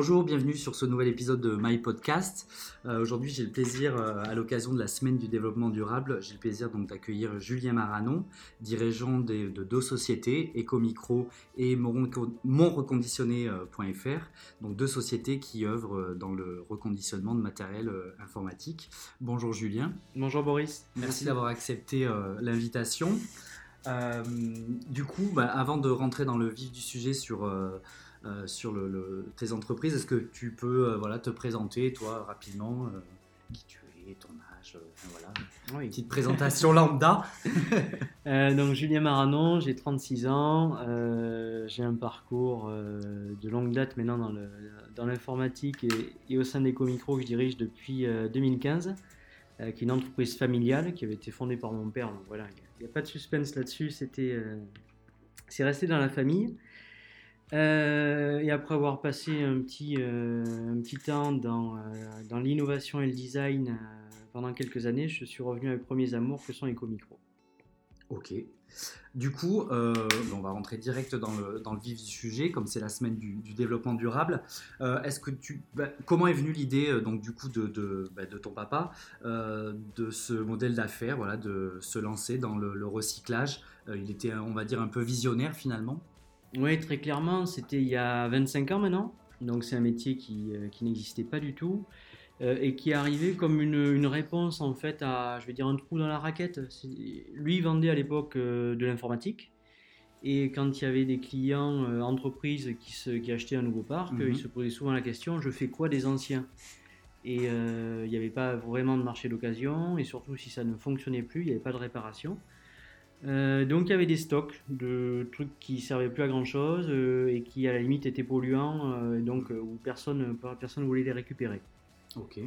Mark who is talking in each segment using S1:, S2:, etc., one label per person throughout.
S1: Bonjour, bienvenue sur ce nouvel épisode de My Podcast. Euh, aujourd'hui, j'ai le plaisir, euh, à l'occasion de la semaine du développement durable, j'ai le plaisir donc d'accueillir Julien Maranon, dirigeant de deux sociétés, Ecomicro et monreconditionné.fr, donc deux sociétés qui œuvrent dans le reconditionnement de matériel euh, informatique. Bonjour Julien.
S2: Bonjour Boris.
S1: Merci, d'avoir accepté l'invitation. du coup, bah, avant de rentrer dans le vif du sujet sur euh, sur le, tes entreprises. Est-ce que tu peux euh, voilà, te présenter, toi, rapidement, euh, qui tu es, ton âge, voilà, une petite présentation lambda
S2: Donc, Julien Maranon, j'ai 36 ans, j'ai un parcours de longue date maintenant dans, le, dans l'informatique et, au sein d'Ecomicro que je dirige depuis 2015 qui est une entreprise familiale qui avait été fondée par mon père. Donc voilà, il n'y a, pas de suspense là-dessus. C'était, c'est resté dans la famille. Euh, et après avoir passé un petit, euh, un petit temps dans, euh, dans l'innovation et le design pendant quelques années, je suis revenu avec premiers amours que sont les Micro.
S1: Ok. Du coup, on va rentrer direct dans le, dans le, vif du sujet, comme c'est la semaine du, développement durable. Bah, comment est venue l'idée donc du coup de, de, bah, de ton papa de ce modèle d'affaires, voilà, de se lancer dans le recyclage? Il était, on va dire, un peu visionnaire finalement?
S2: Oui, très clairement, c'était il y a 25 ans maintenant. Donc c'est un métier qui, euh, qui n'existait pas du tout euh, et qui est arrivé comme une, une, réponse en fait à, je vais dire, un trou dans la raquette. Lui vendait à l'époque euh, de l'informatique et quand il y avait des clients, entreprises qui, se, qui, achetaient un nouveau parc, mhm. il se posait souvent la question, je fais quoi des anciens? Et il n'y avait pas vraiment de marché d'occasion et surtout si ça ne fonctionnait plus, il n'y avait pas de réparation. Euh, donc il y avait des stocks de trucs qui servaient plus à grand chose euh, et qui à la limite étaient polluants, euh, donc où personne personne voulait les récupérer.
S1: Ok.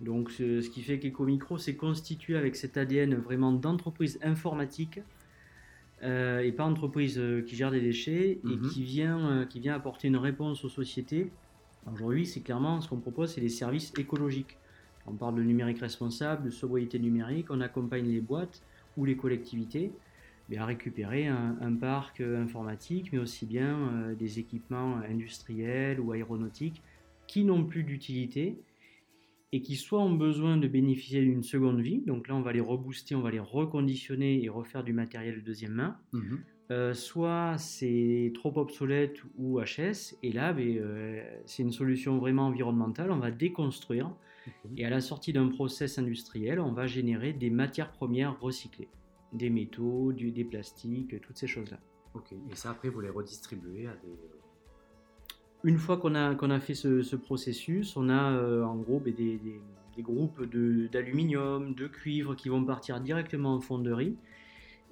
S2: Donc ce, qui fait qu'EcoMicro s'est constitué avec cet ADN vraiment d'entreprise informatique et pas entreprise qui gère des déchets et mhm. qui vient qui vient apporter une réponse aux sociétés. Aujourd'hui, c'est clairement ce qu'on propose, c'est des services écologiques. On parle de numérique responsable, de sobriété numérique, on accompagne les boîtes ou les collectivités à récupérer un, parc euh, informatique, mais aussi bien euh, des équipements industriels ou aéronautiques qui n'ont plus d'utilité et qui soit ont besoin de bénéficier d'une seconde vie, donc là on va les rebooster, on va les reconditionner et refaire du matériel de deuxième main, mhm. euh, soit c'est trop obsolète ou HS, et là ben, c'est une solution vraiment environnementale, on va déconstruire, et à la sortie d'un process industriel, on va générer des matières premières recyclées, des métaux, du, des plastiques, toutes ces choses-là.
S1: Ok, et ça après vous les redistribuez à des... Euh,
S2: Une fois qu'on a, qu'on a fait ce, processus, on a euh, en gros ben, des, des, des, groupes d'aluminium, de, cuivre qui vont partir directement en fonderie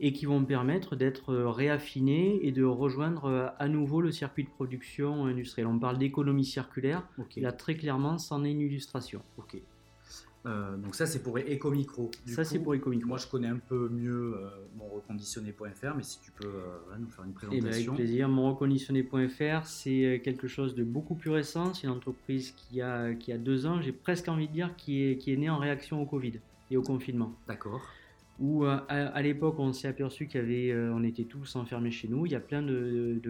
S2: et qui vont permettre d'être euh, réaffinés et de rejoindre euh, à nouveau le circuit de production industrielle. On parle d'économie circulaire, là très clairement, c'en est une illustration.
S1: Ok. Euh, donc ça c'est pour Ecomicro.
S2: ça c'est pour Ecomicro.
S1: Moi je connais un peu mieux mon reconditionné.fr, mais si tu peux nous faire une présentation.
S2: Eh ben, avec plaisir. Mon reconditionné.fr c'est quelque chose de beaucoup plus récent. C'est une entreprise qui a, qui a deux ans, j'ai presque envie de dire, qui est, qui est née en réaction au Covid et au confinement.
S1: D'accord
S2: où euh, à, l'époque on s'est aperçu qu'on euh, était tous enfermés chez nous. Il y a plein de,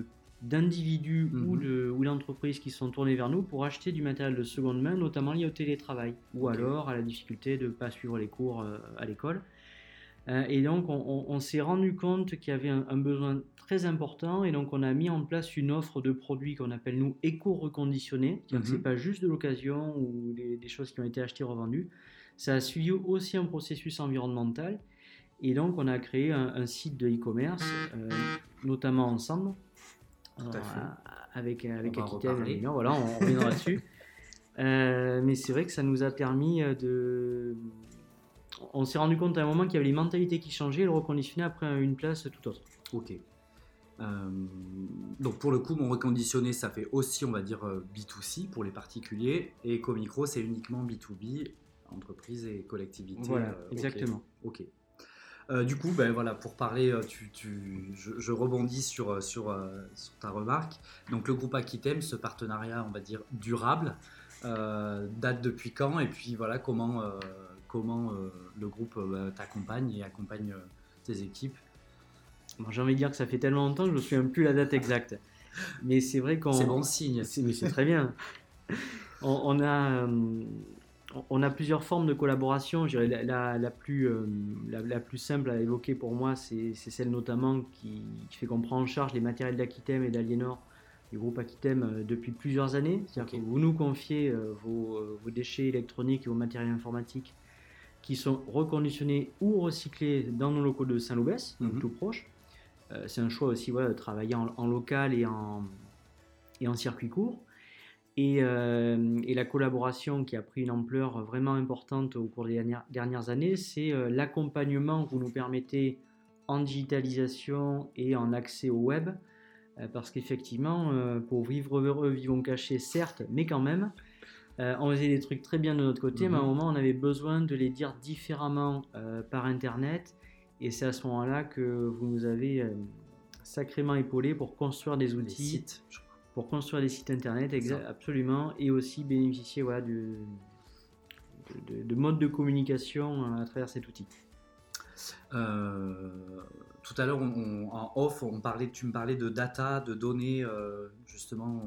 S2: d'individus ou, mhm. de, ou d'entreprises qui sont tournés vers nous pour acheter du matériel de seconde main, notamment lié au télétravail, ou alors à la difficulté de ne pas suivre les cours euh, à l'école. et donc on, s'est rendu compte qu'il y avait un, besoin très important, et donc on a mis en place une offre de produits qu'on appelle nous éco-reconditionnés, donc c'est mhm. pas juste de l'occasion ou des, des, choses qui ont été achetées revendues, ça a suivi aussi un processus environnemental, et donc, on a créé un, site de e-commerce, euh, notamment ensemble, euh, avec, avec Aquitaine. voilà, on reviendra dessus. Euh, mais c'est vrai que ça nous a permis de. On s'est rendu compte à un moment qu'il y avait les mentalités qui changeaient et le reconditionner après une place tout autre.
S1: Ok. donc pour le coup, mon reconditionné, ça fait aussi, on va dire, B2C pour les particuliers, et EcoMicro, c'est uniquement B2B, entreprise et collectivité.
S2: Voilà, exactement.
S1: Ok. Euh, du coup, ben, voilà, pour parler, euh, je, rebondis sur, euh, sur, ta remarque. Donc le groupe Aquitem, ce partenariat, on va dire, durable, date depuis quand Et puis voilà, comment, comment le groupe t'accompagne et accompagne tes équipes
S2: J'ai envie de dire que ça fait tellement longtemps que je ne me souviens plus la date exacte. mais c'est vrai qu'on.
S1: C'est bon signe.
S2: Mais c'est très bien. on, a, on a plusieurs formes de collaboration. La, la, plus, euh, la, plus simple à évoquer pour moi, c'est celle notamment qui, fait qu'on prend en charge les matériels d'Aquitem et d'Aliénor du groupe Aquitem euh, depuis plusieurs années. C'est-à-dire que vous nous confiez vos, vos, déchets électroniques et vos matériels informatiques qui sont reconditionnés ou recyclés dans nos locaux de Saint-Loubès, mhm. tout proche. c'est un choix aussi voilà, de travailler en, en local et en, et en circuit court. Euh, et, la collaboration qui a pris une ampleur vraiment importante au cours des dernières, années, c'est euh, l'accompagnement que vous nous permettez en digitalisation et en accès au web. Euh, parce qu'effectivement, pour vivre heureux, vivons cachés, certes, mais quand même, on faisait des trucs très bien de notre côté, mais à un mhm. moment, on avait besoin de les dire différemment par Internet. Et c'est à ce moment-là que vous nous avez sacrément épaulé pour construire des outils pour construire des sites internet, absolument, et aussi bénéficier voilà, du, de, mode de communication euh, à travers cet outil.
S1: Euh, tout à l'heure, en off, on parlait, tu me parlais de data, de données, euh, justement,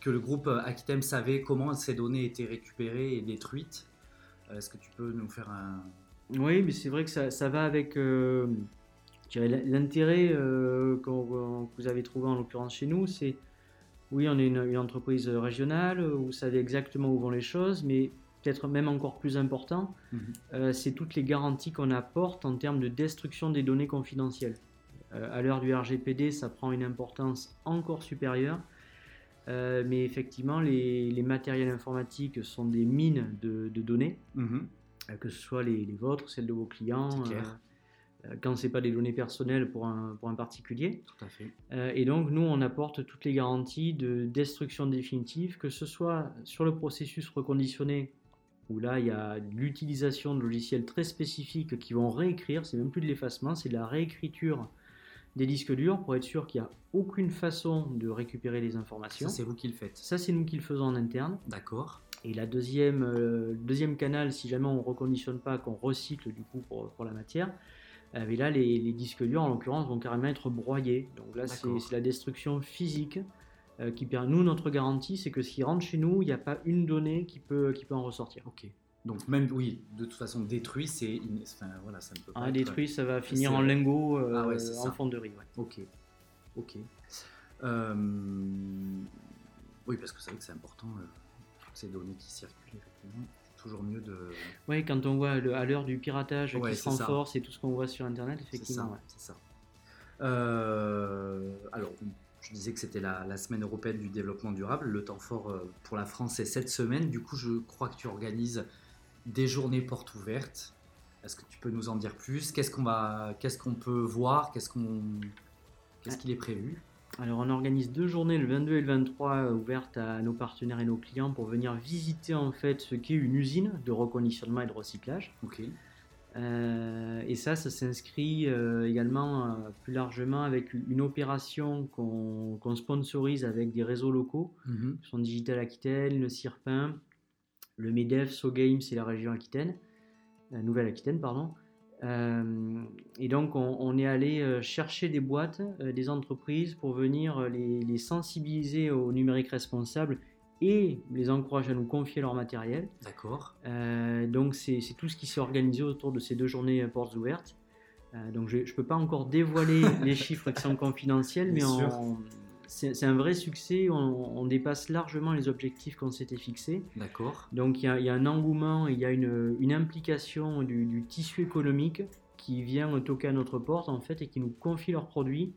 S1: que le groupe Aquitem savait comment ces données étaient récupérées et détruites. Est-ce que tu peux nous faire un...
S2: Oui, mais c'est vrai que ça, ça va avec L'intérêt euh, que vous avez trouvé en l'occurrence chez nous, c'est oui, on est une, entreprise régionale, vous savez exactement où vont les choses, mais peut-être même encore plus important, mhm. euh, c'est toutes les garanties qu'on apporte en termes de destruction des données confidentielles. Euh, à l'heure du RGPD, ça prend une importance encore supérieure. mais effectivement, les, matériels informatiques sont des mines de, données, mhm. que ce soit les, les, vôtres, celles de vos clients, euh, quand ce n'est pas des données personnelles pour un, pour un particulier.
S1: Tout à fait.
S2: Euh, et donc, nous, on apporte toutes les garanties de destruction définitive, que ce soit sur le processus reconditionné, où là, il y a l'utilisation de logiciels très spécifiques qui vont réécrire, c'est même plus de l'effacement, c'est de la réécriture des disques durs pour être sûr qu'il n'y a aucune façon de récupérer les informations.
S1: Ça, c'est vous qui le faites.
S2: Ça, c'est nous qui le faisons en interne.
S1: D'accord.
S2: Et la deuxième, euh, deuxième canal, si jamais on ne reconditionne pas, qu'on recycle du coup pour, pour la matière, euh, mais là, les, disques durs, en l'occurrence, vont carrément être broyés. Donc là, c'est la destruction physique euh, qui permet. Nous, notre garantie, c'est que s'il rentre chez nous, il n'y a pas une donnée qui peut, qui peut en ressortir.
S1: Ok. Donc même, oui, de toute façon, détruit, c'est... Enfin, voilà, ça ne peut pas
S2: ah, Détruit, ça va finir en lingot, euh, ah ouais, en fonderie. Ouais.
S1: Ok. Ok. Oui, parce que c'est vrai que c'est important, toutes ces données qui circulent, effectivement toujours mieux de.
S2: Oui, quand on voit à l'heure du piratage qui se renforce et tout ce qu'on voit sur Internet, effectivement.
S1: C'est ça. Euh, alors, je disais que c'était la, semaine européenne du développement durable. Le temps fort euh, pour la France est cette semaine. Du coup, je crois que tu organises des journées portes ouvertes. Est-ce que tu peux nous en dire plus? Qu'est-ce qu'on va, qu'est-ce qu'on peut voir? Qu'est-ce qu'on, qu'est-ce qu'il est prévu?
S2: Alors on organise deux journées, le 22 et le 23, euh, ouvertes à nos partenaires et nos clients pour venir visiter en fait ce qu'est une usine de reconditionnement et de recyclage.
S1: Ok.
S2: Euh, et ça, ça s'inscrit euh, également plus largement avec une opération qu'on sponsorise avec des réseaux locaux, mm sont Digital Aquitaine, le CIRPIN, le MEDEF, SoGames et la région Aquitaine, Nouvelle-Aquitaine, pardon. Euh, et donc, on, est allé euh, chercher des boîtes, euh, des entreprises pour venir les, sensibiliser au numérique responsable et les encourager à nous confier leur matériel.
S1: D'accord.
S2: donc, c'est tout ce qui s'est organisé autour de ces deux journées portes ouvertes. donc, je ne peux pas encore dévoiler les chiffres qui sont confidentiels, mais on, c'est un vrai succès. On, dépasse largement les objectifs qu'on s'était fixés.
S1: D'accord.
S2: Donc il y, a un engouement, il y a une, implication du, tissu économique qui vient toquer à notre porte en fait et qui nous confie leurs produits.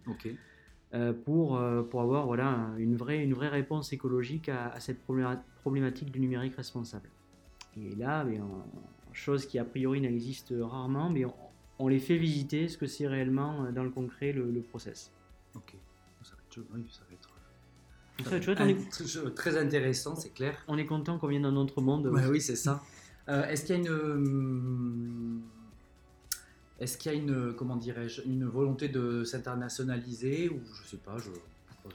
S2: Euh, pour, euh, pour avoir voilà, une, vraie, une vraie réponse écologique à, cette problématique du numérique responsable. Et là, mais chose qui a priori n'existe rarement, mais on, les fait visiter ce que c'est réellement euh, dans le concret le, le process.
S1: Oui, ça va être. très intéressant, c'est clair.
S2: On est content qu'on vienne dans notre monde.
S1: oui, c'est ça. Euh, est-ce qu'il y a une. Euh, est-ce qu'il y a une, comment dirais-je, une volonté de s'internationaliser ou je sais pas, je,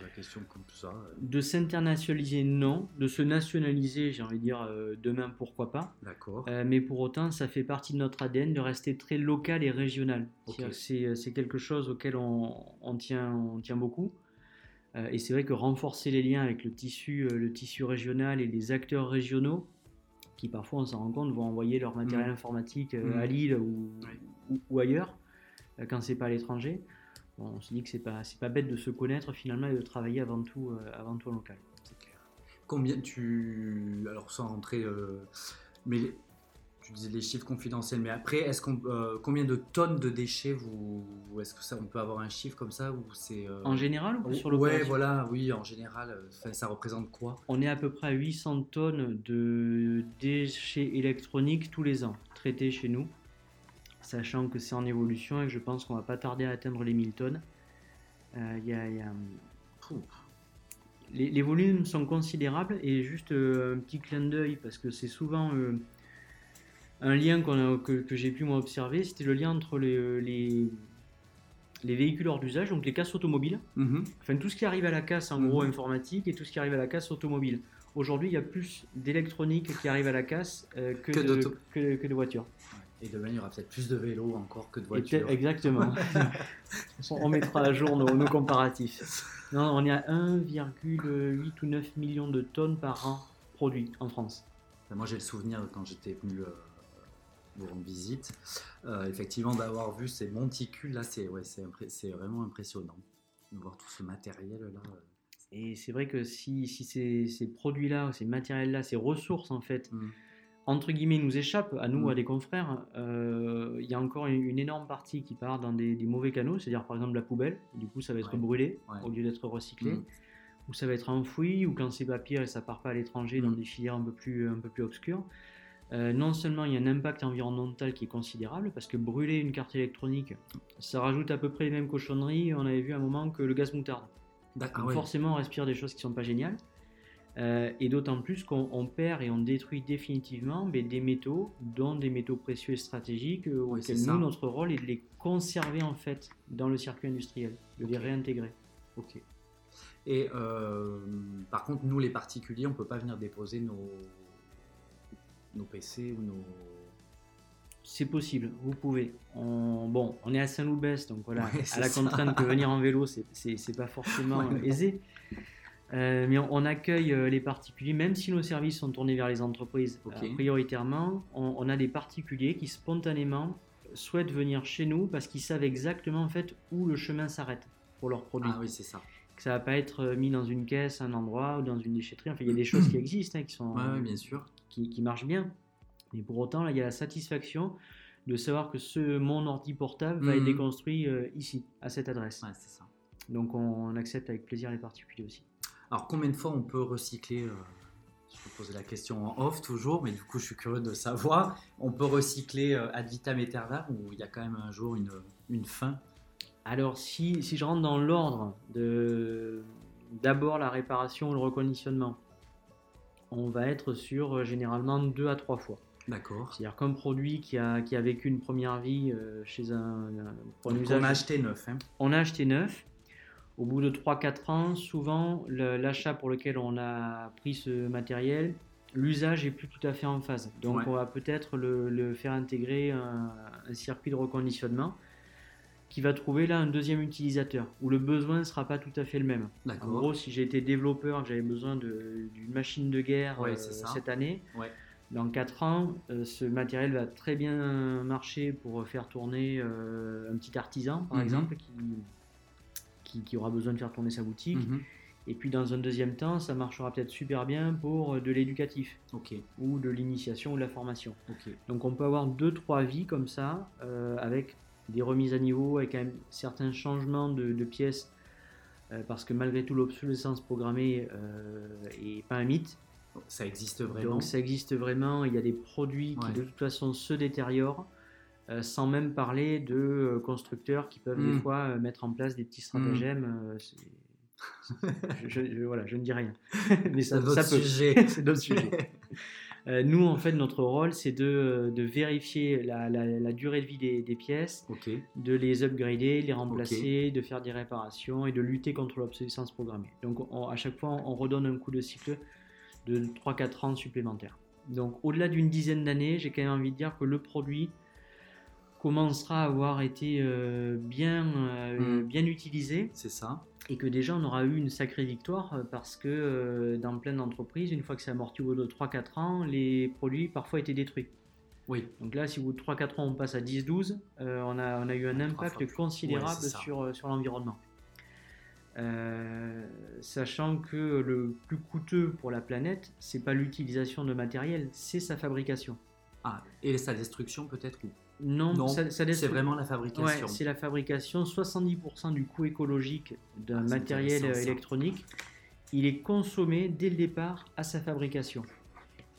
S1: la question comme ça.
S2: De s'internationaliser, non. De se nationaliser, j'ai envie de dire euh, demain, pourquoi pas.
S1: D'accord.
S2: Euh, mais pour autant, ça fait partie de notre ADN de rester très local et régional. C'est quelque chose auquel on, tient, on tient beaucoup. Et c'est vrai que renforcer les liens avec le tissu, le tissu régional et les acteurs régionaux, qui parfois, on s'en rend compte, vont envoyer leur matériel mmh. informatique mmh. à Lille ou, ou, ailleurs, quand c'est pas à l'étranger. on se dit que c'est pas, pas bête de se connaître finalement et de travailler avant tout, avant tout en local.
S1: Combien tu. Alors, sans rentrer. mais tu disais les chiffres confidentiels, mais après, est-ce qu'on, euh, combien de tonnes de déchets vous, est-ce que ça, on peut avoir un chiffre comme ça ou c'est
S2: euh, en général ou sur
S1: le Ouais, voilà, oui, en général, euh, ça représente quoi?
S2: On est à peu près à 800 tonnes de déchets électroniques tous les ans traités chez nous, sachant que c'est en évolution et que je pense qu'on va pas tarder à atteindre les 1000 tonnes. Il y a, les, les, volumes sont considérables et juste un petit clin d'œil parce que c'est souvent un lien que, j'ai pu moi observer, c'était le lien entre les, les, véhicules hors d'usage, donc les casses automobiles, mhm. enfin tout ce qui arrive à la casse en gros mhm. informatique et tout ce qui arrive à la casse automobile. Aujourd'hui, il y a plus d'électronique qui arrive à la casse euh, que, de, que, de voitures.
S1: Et demain, il y aura peut-être plus de vélos encore que de voitures.
S2: exactement. on mettra à jour nos, comparatifs. Non, on est à 1,8 ou 9 millions de tonnes par an produits en France.
S1: Moi, j'ai le souvenir quand j'étais venu euh, vous rendre visite. Euh, effectivement, d'avoir vu ces monticules là, c'est ouais, c'est vraiment impressionnant de voir tout ce matériel là. Euh.
S2: Et c'est vrai que si, si ces, ces produits-là, ces matériels-là, ces ressources en fait, mmh. entre guillemets, nous échappent à nous, à mmh. des confrères, euh, il y a encore une, énorme partie qui part dans des, mauvais canaux, c'est-à-dire par exemple la poubelle, du coup ça va être brûlé au lieu d'être recyclé. Mmh. Ou ça va être enfoui, ou quand c'est pas pire et ça part pas à l'étranger dans des filières un peu plus, un peu plus obscures. Euh, non seulement il y a un impact environnemental qui est considérable, parce que brûler une carte électronique, ça rajoute à peu près les mêmes cochonneries, on avait vu à un moment, que le gaz moutarde. Donc forcément, on respire des choses qui sont pas géniales. Euh, et d'autant plus qu'on perd et on détruit définitivement ben, des métaux, dont des métaux précieux et stratégiques, euh, nous, notre rôle est de les conserver en fait dans le circuit industriel, de les réintégrer.
S1: Ok. Et par contre, nous les particuliers, on peut pas venir déposer nos, nos PC ou nos.
S2: C'est possible, vous pouvez. On, bon, on est à Saint-Loubès, donc voilà, à la contrainte que venir en vélo, c'est pas forcément aisé. Euh, mais on, accueille euh, les particuliers, même si nos services sont tournés vers les entreprises euh, prioritairement, on, a des particuliers qui spontanément souhaitent venir chez nous parce qu'ils savent exactement en fait où le chemin s'arrête pour leurs produits.
S1: Ah oui, c'est ça.
S2: Que ça va pas être mis dans une caisse, un endroit ou dans une déchetterie. Enfin, il y a des choses qui existent, hein, qui sont.
S1: Ouais, bien sûr
S2: qui, marche bien. Mais pour autant, là, il y a la satisfaction de savoir que ce mon ordi portable va être mhm. déconstruit euh, ici, à cette adresse.
S1: Ouais, c'est ça.
S2: Donc on, accepte avec plaisir les particuliers aussi.
S1: Alors combien de fois on peut recycler euh, Je peux poser la question en off toujours, mais du coup je suis curieux de savoir. On peut recycler euh, ad vitam aeternam ou il y a quand même un jour une, une fin?
S2: Alors si, si je rentre dans l'ordre de d'abord la réparation ou le reconditionnement, on va être sur euh, généralement deux à trois fois.
S1: D'accord.
S2: C'est-à-dire qu'un produit qui a, qui a vécu une première vie euh, chez un,
S1: usage, On a acheté neuf. Hein.
S2: On a acheté neuf. Au bout de 3-4 ans, souvent, l'achat pour lequel on a pris ce matériel, l'usage est plus tout à fait en phase. Donc, on va peut-être le, faire intégrer un, un, circuit de reconditionnement qui va trouver là un deuxième utilisateur où le besoin ne sera pas tout à fait le même. En gros, si j'étais développeur, que j'avais besoin d'une machine de guerre euh, cette année, dans 4 ans, euh, ce matériel va très bien marcher pour faire tourner euh, un petit artisan, par mhm. exemple, qui, qui, aura besoin de faire tourner sa boutique. Mhm. Et puis dans un deuxième temps, ça marchera peut-être super bien pour de l'éducatif ou de l'initiation ou de la formation. Donc on peut avoir deux trois vies comme ça avec des remises à niveau avec un, certains changements de, pièces, euh, parce que malgré tout l'obsolescence programmée euh, est pas un mythe.
S1: Ça existe vraiment.
S2: Donc ça existe vraiment. Il y a des produits qui de toute façon se détériorent, euh, sans même parler de constructeurs qui peuvent des hmm. fois mettre en place des petits stratagèmes. je, voilà, je ne dis rien.
S1: Mais ça, ça peut. C'est
S2: d'autres sujets. Euh, nous, en fait, notre rôle, c'est de, de, vérifier la, la, durée de vie des, des pièces, de les upgrader, les remplacer, de faire des réparations et de lutter contre l'obsolescence programmée. Donc, à chaque fois, on redonne un coup de cycle de 3-4 ans supplémentaires. Donc, au-delà d'une dizaine d'années, j'ai quand même envie de dire que le produit commencera à avoir été euh, bien, euh, mm. bien utilisé.
S1: C'est ça.
S2: Et que déjà on aura eu une sacrée victoire euh, parce que dans plein d'entreprises, une fois que c'est amorti au bout de 3-4 ans, les produits parfois étaient détruits.
S1: Oui.
S2: Donc là, si au bout de 3-4 ans on passe à 10-12, on, a, on a eu un impact considérable sur, sur l'environnement. sachant que le plus coûteux pour la planète, c'est pas l'utilisation de matériel, c'est sa fabrication.
S1: Ah, et sa destruction peut-être
S2: non,
S1: c'est vraiment la fabrication.
S2: c'est la fabrication. 70% du coût écologique d'un ah, matériel électronique, il est consommé dès le départ à sa fabrication.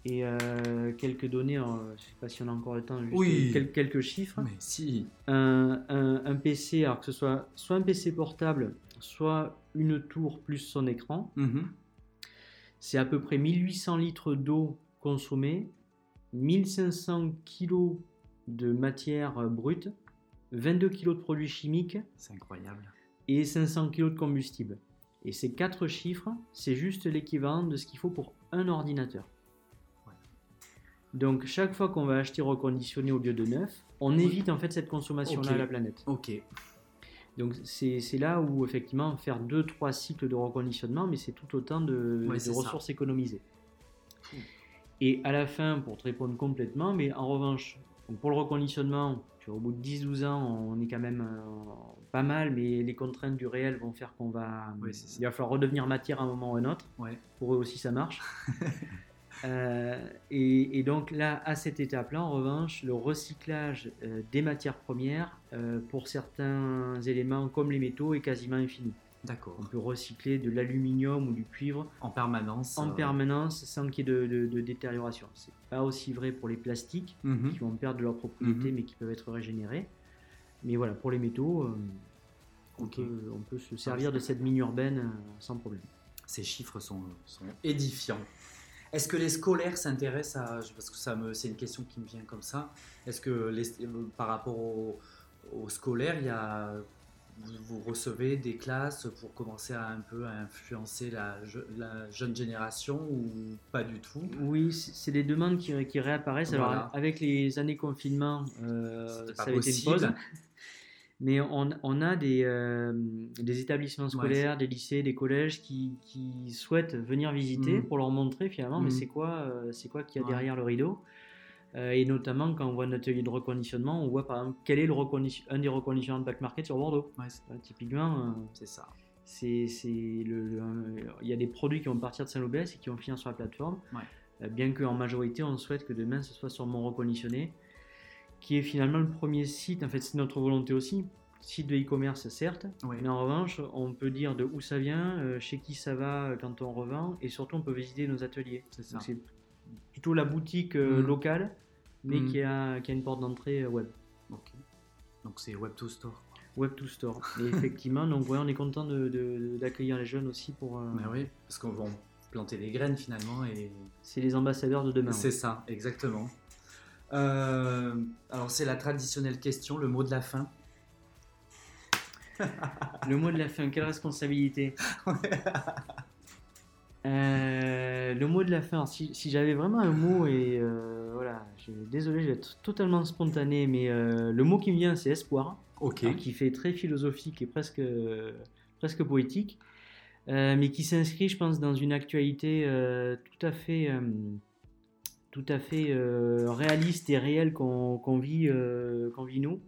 S2: Et euh, quelques données, hein, je ne sais pas si on a encore le temps, juste quelques, chiffres.
S1: Mais si.
S2: Un, PC, alors que ce soit soit un PC portable, soit une tour plus son écran, mhm. c'est à peu près 1800 litres d'eau consommée, 1500 kilos de matière brute, 22 kg de produits chimiques.
S1: C'est incroyable.
S2: Et 500 kg de combustible. Et ces quatre chiffres, c'est juste l'équivalent de ce qu'il faut pour un ordinateur. Donc chaque fois qu'on va acheter reconditionné au lieu de neuf, on évite en fait cette consommation-là à la planète.
S1: Ok.
S2: Donc c'est là où effectivement faire 2-3 cycles de reconditionnement, mais c'est tout autant de, ressources économisées. Et à la fin, pour te répondre complètement, mais en revanche, pour le reconditionnement, au bout de 10-12 ans, on est quand même euh, pas mal, mais les contraintes du réel vont faire qu'on va. il va falloir redevenir matière à un moment ou à un autre. Pour eux aussi, ça marche. Euh, et, donc là, à cette étape-là, en revanche, le recyclage euh, des matières premières pour certains éléments comme les métaux est quasiment infini.
S1: D'accord.
S2: On peut recycler de l'aluminium ou du cuivre
S1: en permanence.
S2: En euh, permanence, sans qu'il y ait de, de, détérioration. C'est pas aussi vrai pour les plastiques mhm. qui vont perdre de leur propriété mhm. mais qui peuvent être régénérés. Mais voilà, pour les métaux, euh, on, peut, se servir de cette mine urbaine euh, sans problème.
S1: Ces chiffres sont, sont édifiants. Est-ce que les scolaires s'intéressent à parce que ça me c'est une question qui me vient comme ça. Est-ce que les, par rapport aux, aux scolaires, il y a vous, recevez des classes pour commencer à un peu à influencer la, jeune génération ou pas du tout?
S2: Oui, c'est des demandes qui, réapparaissent. Alors, avec les années confinement, euh, ça a été une pause. Mais on, a des, euh, des établissements scolaires, des lycées, des collèges qui, souhaitent venir visiter mmh. pour leur montrer finalement, mais mmh. c'est quoi, euh, c'est quoi qu'il y a derrière le rideau? Et notamment, quand on voit un atelier de reconditionnement, on voit par exemple quel est le un des reconditionnements de back market sur Bordeaux.
S1: Euh,
S2: typiquement, euh,
S1: c'est ça.
S2: C'est, le, il y a des produits qui vont partir de Saint-Lobès et qui vont finir sur la plateforme. bien qu'en majorité, on souhaite que demain ce soit sur mon reconditionné, qui est finalement le premier site. En fait, c'est notre volonté aussi. Site de e-commerce, certes, mais en revanche, on peut dire de où ça vient, chez qui ça va quand on revend, et surtout, on peut visiter nos ateliers. C'est c'est plutôt la boutique mmh. locale mais hmm. qui, a, qui, a, une porte d'entrée euh, web.
S1: Donc c'est Web to Store.
S2: Web to Store. Et effectivement, donc on est content d'accueillir de, les jeunes aussi pour.
S1: Euh, oui, parce qu'on va planter des graines finalement et.
S2: C'est les ambassadeurs de demain.
S1: C'est ça, exactement. Euh, alors c'est la traditionnelle question, le mot de la fin.
S2: le mot de la fin, quelle responsabilité Euh, le mot de la fin, si, j'avais vraiment un mot, et euh, voilà, désolé, je vais être totalement spontané, mais euh, le mot qui me vient, c'est espoir, qui fait très philosophique et presque, presque poétique, mais qui s'inscrit, je pense, dans une actualité tout à fait, tout à fait réaliste et réelle qu'on vit, qu'on vit nous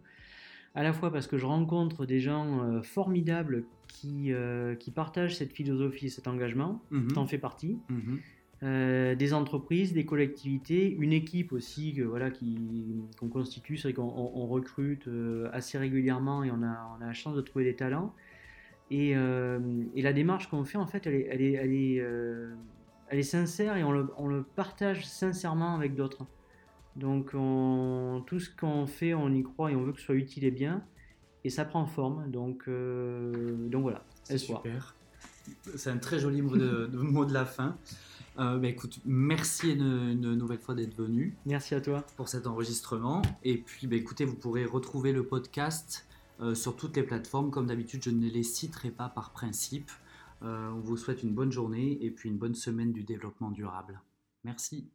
S2: à la fois parce que je rencontre des gens formidables qui, euh, qui partagent cette philosophie, cet engagement. Mhm. Tu en fais partie. Mhm. Euh, des entreprises, des collectivités, une équipe aussi que, voilà, qu'on constitue. C'est vrai qu'on recrute euh, assez régulièrement et on a, on a la chance de trouver des talents. Et, et la démarche qu'on fait, en fait, elle est, elle est, elle est, elle est sincère et on le, on le, partage sincèrement avec d'autres. Donc on, tout ce qu'on fait, on y croit et on veut que ce soit utile et bien et ça prend forme. Donc, euh, donc voilà.
S1: C'est super. C'est un très joli mot de, mot de la fin. Euh, bah, écoute, merci une, nouvelle fois d'être venu.
S2: Merci à toi
S1: pour cet enregistrement. Et puis, bah, écoutez, vous pourrez retrouver le podcast euh, sur toutes les plateformes. Comme d'habitude, je ne les citerai pas par principe. on vous souhaite une bonne journée et puis une bonne semaine du développement durable. Merci.